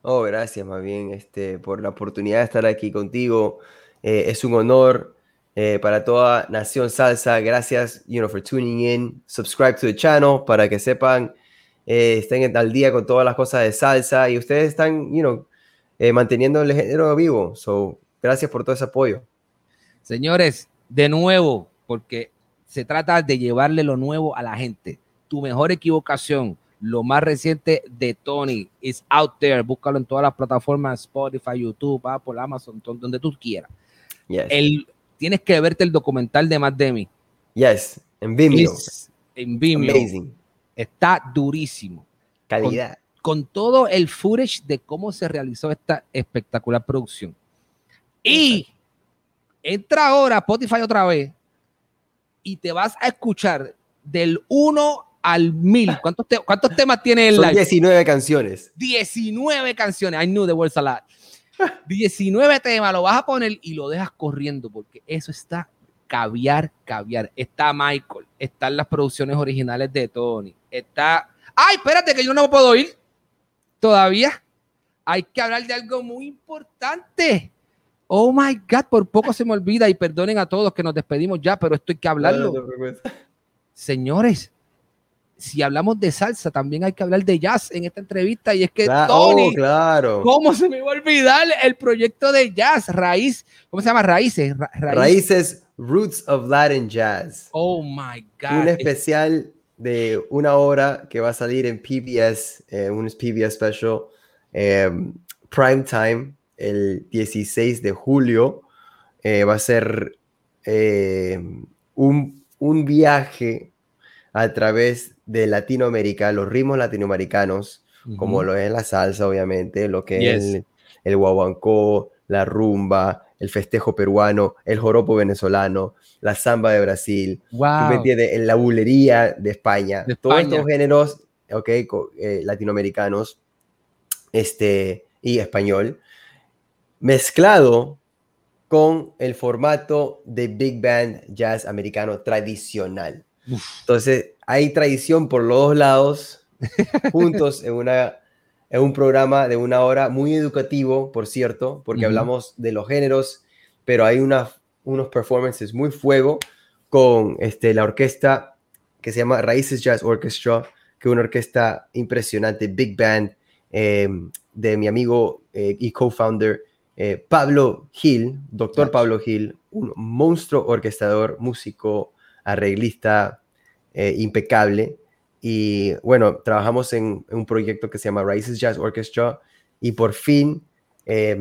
Oh, gracias más bien este, por la oportunidad de estar aquí contigo. Eh, es un honor eh, para toda Nación Salsa. Gracias, you know, for tuning in. Subscribe to the channel para que sepan, eh, estén al día con todas las cosas de salsa y ustedes están, you know, eh, manteniendo el género vivo. So, gracias por todo ese apoyo. Señores, de nuevo, porque se trata de llevarle lo nuevo a la gente. Tu mejor equivocación, lo más reciente de Tony, is out there. Búscalo en todas las plataformas, Spotify, YouTube, Apple, Amazon, don- donde tú quieras. Yes. El, tienes que verte el documental de Matt Demi. Yes, en Vimeo. Es- en Vimeo. Amazing. Está durísimo. Calidad. Con, con todo el footage de cómo se realizó esta espectacular producción. Y entra ahora a Spotify otra vez y te vas a escuchar del 1 al 1000. ¿Cuántos, te- cuántos temas tiene el Son live? 19 canciones. 19 canciones. I knew the words a lot. 19 temas, lo vas a poner y lo dejas corriendo porque eso está caviar, caviar. Está Michael, están las producciones originales de Tony, está... ¡Ay, espérate que yo no puedo ir! Todavía hay que hablar de algo muy importante. Oh my God, por poco se me olvida y perdonen a todos que nos despedimos ya, pero esto hay que hablarlo. Señores, si hablamos de salsa, también hay que hablar de jazz en esta entrevista. Y es que Cla- Tony, oh, claro. ¿cómo se me va a olvidar el proyecto de jazz? Raíz, ¿cómo se llama? Raíces. Ra- raíz. Raíces Roots of Latin Jazz. Oh my God. Un especial de una hora que va a salir en PBS, eh, un PBS special, eh, prime time, el 16 de julio. Eh, va a ser eh, un, un viaje a través de Latinoamérica, los ritmos latinoamericanos, como lo es la salsa, obviamente, lo que Yes. es el, el guaguancó, la rumba, el festejo peruano, el joropo venezolano, la samba de Brasil, ¿tú Wow. me entiendes? En la bulería de España, De todos España. estos géneros, ok, co- eh, latinoamericanos, este, y español, mezclado con el formato de big band jazz americano tradicional. Entonces, hay tradición por los dos lados, juntos en, una, en un programa de una hora muy educativo, por cierto, porque hablamos de los géneros, pero hay una, unos performances muy fuego con este, la orquesta que se llama Raíces Jazz Orchestra, que es una orquesta impresionante, big band, eh, de mi amigo eh, y co-founder eh, Pablo Gil, doctor Pablo Gil, un monstruo orquestador, músico, arreglista eh, impecable. Y bueno, trabajamos en, en un proyecto que se llama Raíces Jazz Orchestra y por fin eh,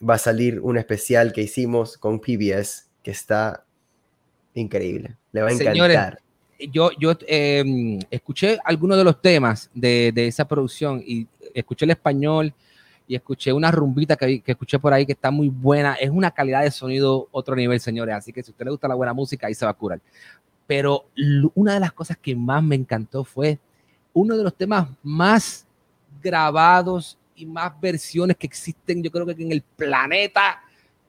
va a salir un especial que hicimos con PBS que está increíble. Le va a encantar. Señores, yo, yo eh, escuché algunos de los temas de, de esa producción y escuché el español y escuché una rumbita que, que escuché por ahí que está muy buena. Es una calidad de sonido otro nivel, señores. Así que si a usted le gusta la buena música, ahí se va a curar. Pero una de las cosas que más me encantó fue uno de los temas más grabados y más versiones que existen, yo creo que en el planeta,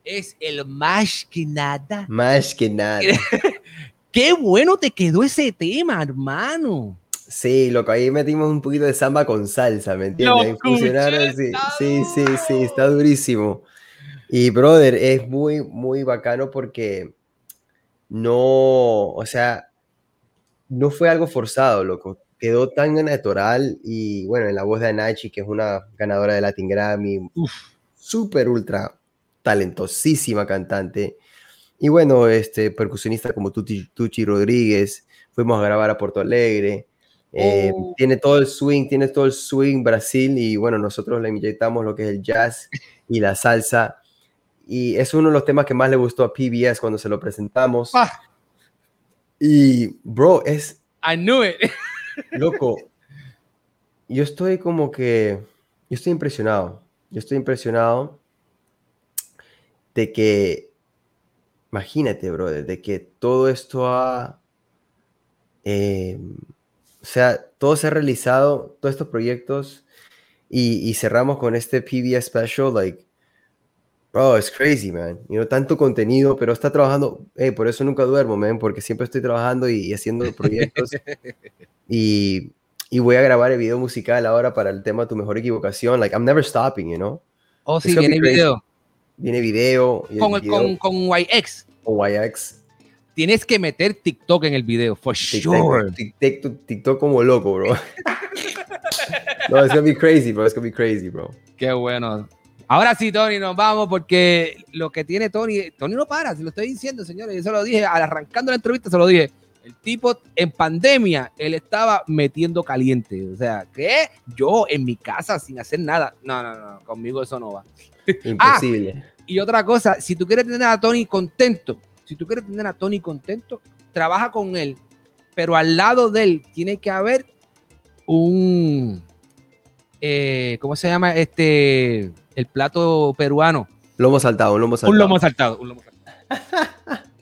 es el Más que nada. Más que nada. Qué bueno te quedó ese tema, hermano. Sí, loco, ahí metimos un poquito de samba con salsa, ¿me entiendes? Funcionaron, sí, sí, sí, sí, está durísimo. Y, brother, es muy, muy bacano porque no, o sea, no fue algo forzado, loco. Quedó tan natural y, bueno, en la voz de Anachi, que es una ganadora de Latin Grammy, súper ultra talentosísima cantante. Y bueno, este percusionista como Tuti, Tucci Rodríguez, fuimos a grabar a Porto Alegre. eh, Oh. Tiene todo el swing, tiene todo el swing Brasil y bueno, nosotros le inyectamos lo que es el jazz y la salsa. Y es uno de los temas que más le gustó a PBS cuando se lo presentamos. Y, bro, es I knew it. loco. Yo estoy como que, yo estoy impresionado. Yo estoy impresionado de que, imagínate, brother, de que todo esto ha, eh, o sea, todo se ha realizado, todos estos proyectos, y, y cerramos con este PBS special, like, bro, it's crazy, man. You know, tanto contenido, pero está trabajando, eh, por eso nunca duermo, man, porque siempre estoy trabajando y, y haciendo proyectos. y, y voy a grabar el video musical ahora para el tema Tu Mejor Equivocación. Like, I'm never stopping, you know? Oh, sí, viene video. Viene video. Con, el- video con, con YX. con YX. Tienes que meter TikTok en el video, for sure. TikTok, TikTok, TikTok como loco, bro. no, it's gonna be crazy, bro. It's gonna be crazy, bro. Qué bueno. Ahora sí, Tony, nos vamos porque lo que tiene Tony, Tony no para, se lo estoy diciendo, señores. Yo se lo dije, al arrancando la entrevista se lo dije. El tipo en pandemia, él estaba metiendo caliente. O sea, ¿qué? Yo en mi casa sin hacer nada. No, no, no, conmigo eso no va. Imposible. Y otra cosa, si tú quieres tener a Tony contento, si tú quieres tener a Tony contento, trabaja con él, pero al lado de él tiene que haber un, eh, ¿cómo se llama? Este, el plato peruano. Lomo saltado, un lomo saltado. Un lomo saltado, un lomo saltado.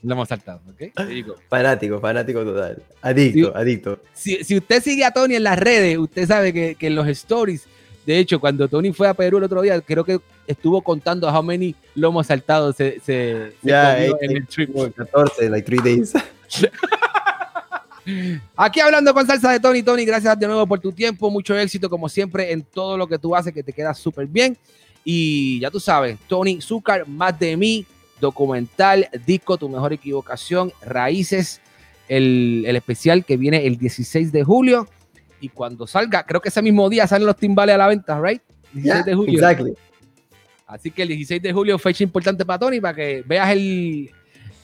Lo hemos saltado, ¿ok? There you go. Fanático, fanático total. Adicto, adicto. Si, si usted sigue a Tony en las redes, usted sabe que, que en los stories, de hecho, cuando Tony fue a Perú el otro día, creo que estuvo contando how many lomos saltados se, se, se comió eh, en eh, el trip. como 14, like 3 days. Aquí hablando con salsa de Tony. Tony, gracias de nuevo por tu tiempo. Mucho éxito, como siempre, en todo lo que tú haces, que te queda súper bien. Y ya tú sabes, Tony Zúcar, más de mí, documental, disco, tu mejor equivocación, raíces, el, el especial que viene el 16 de julio. Y cuando salga, creo que ese mismo día salen los timbales a la venta, ¿right? 16 Yeah, de julio. exactly. Así que el 16 de julio, fecha importante para Tony, para que veas el,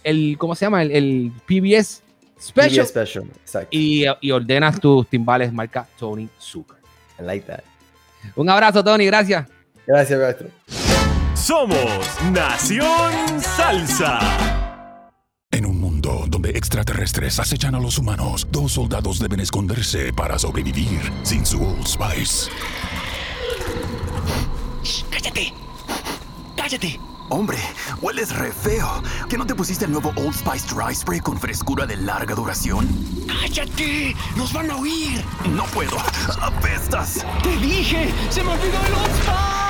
el ¿cómo se llama? El, el PBS Special. PBS special, exacto. Y, y ordenas tus timbales marca Tony Zucker. I like that. Un abrazo, Tony, gracias. Gracias, maestro. Somos Nación Salsa. En un mundo donde extraterrestres acechan a los humanos, dos soldados deben esconderse para sobrevivir sin su Old Spice. ¡Cállate! ¡Cállate! Hombre, hueles re feo. ¿Que no te pusiste el nuevo Old Spice Dry Spray con frescura de larga duración? ¡Cállate! ¡Nos van a oír! No puedo. Apestas. ¡Te dije! ¡Se me olvidó el Old Spice!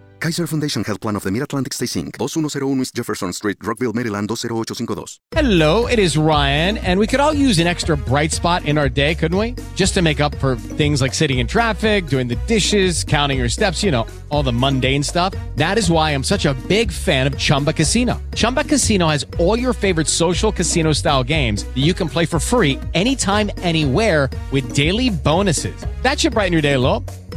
Kaiser Foundation Health Plan of the Mid-Atlantic Stay Inc. 2101 East Jefferson Street, Rockville, Maryland 20852. Hello, it is Ryan, and we could all use an extra bright spot in our day, couldn't we? Just to make up for things like sitting in traffic, doing the dishes, counting your steps, you know, all the mundane stuff. That is why I'm such a big fan of Chumba Casino. Chumba Casino has all your favorite social casino style games that you can play for free anytime, anywhere with daily bonuses. That should brighten your day a little.